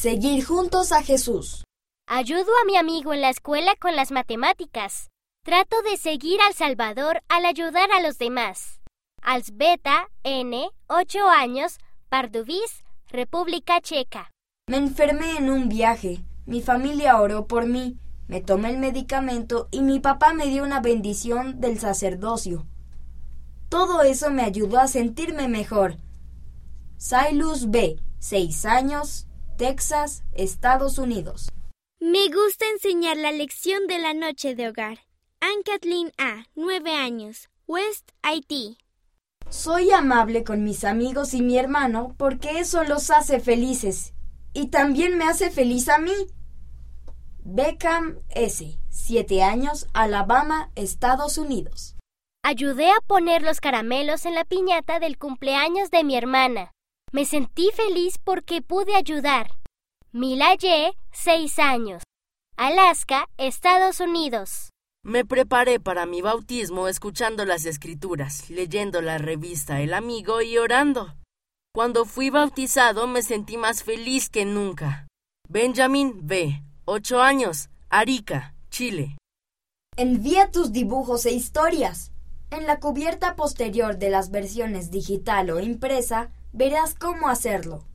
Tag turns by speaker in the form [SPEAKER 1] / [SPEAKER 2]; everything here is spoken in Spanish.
[SPEAKER 1] Seguir juntos a Jesús.
[SPEAKER 2] Ayudo a mi amigo en la escuela con las matemáticas. Trato de seguir al Salvador al ayudar a los demás. Alsbeta N, 8 años, Pardubice, República Checa.
[SPEAKER 1] Me enfermé en un viaje. Mi familia oró por mí. Me tomé el medicamento y mi papá me dio una bendición del sacerdocio. Todo eso me ayudó a sentirme mejor. Silas B., 6 años, Texas, Estados Unidos.
[SPEAKER 3] Me gusta enseñar la lección de la noche de hogar. Anne Kathleen A., 9 años, West Haití.
[SPEAKER 1] Soy amable con mis amigos y mi hermano porque eso los hace felices. Y también me hace feliz a mí. Beckham S., 7 años, Alabama, Estados Unidos.
[SPEAKER 2] Ayudé a poner los caramelos en la piñata del cumpleaños de mi hermana. Me sentí feliz porque pude ayudar. Mila Y, 6 años. Alaska, Estados Unidos.
[SPEAKER 4] Me preparé para mi bautismo escuchando las escrituras, leyendo la revista El Amigo y orando. Cuando fui bautizado me sentí más feliz que nunca. Benjamin B., 8 años, Arica, Chile.
[SPEAKER 1] Envía tus dibujos e historias. En la cubierta posterior de las versiones digital o impresa verás cómo hacerlo.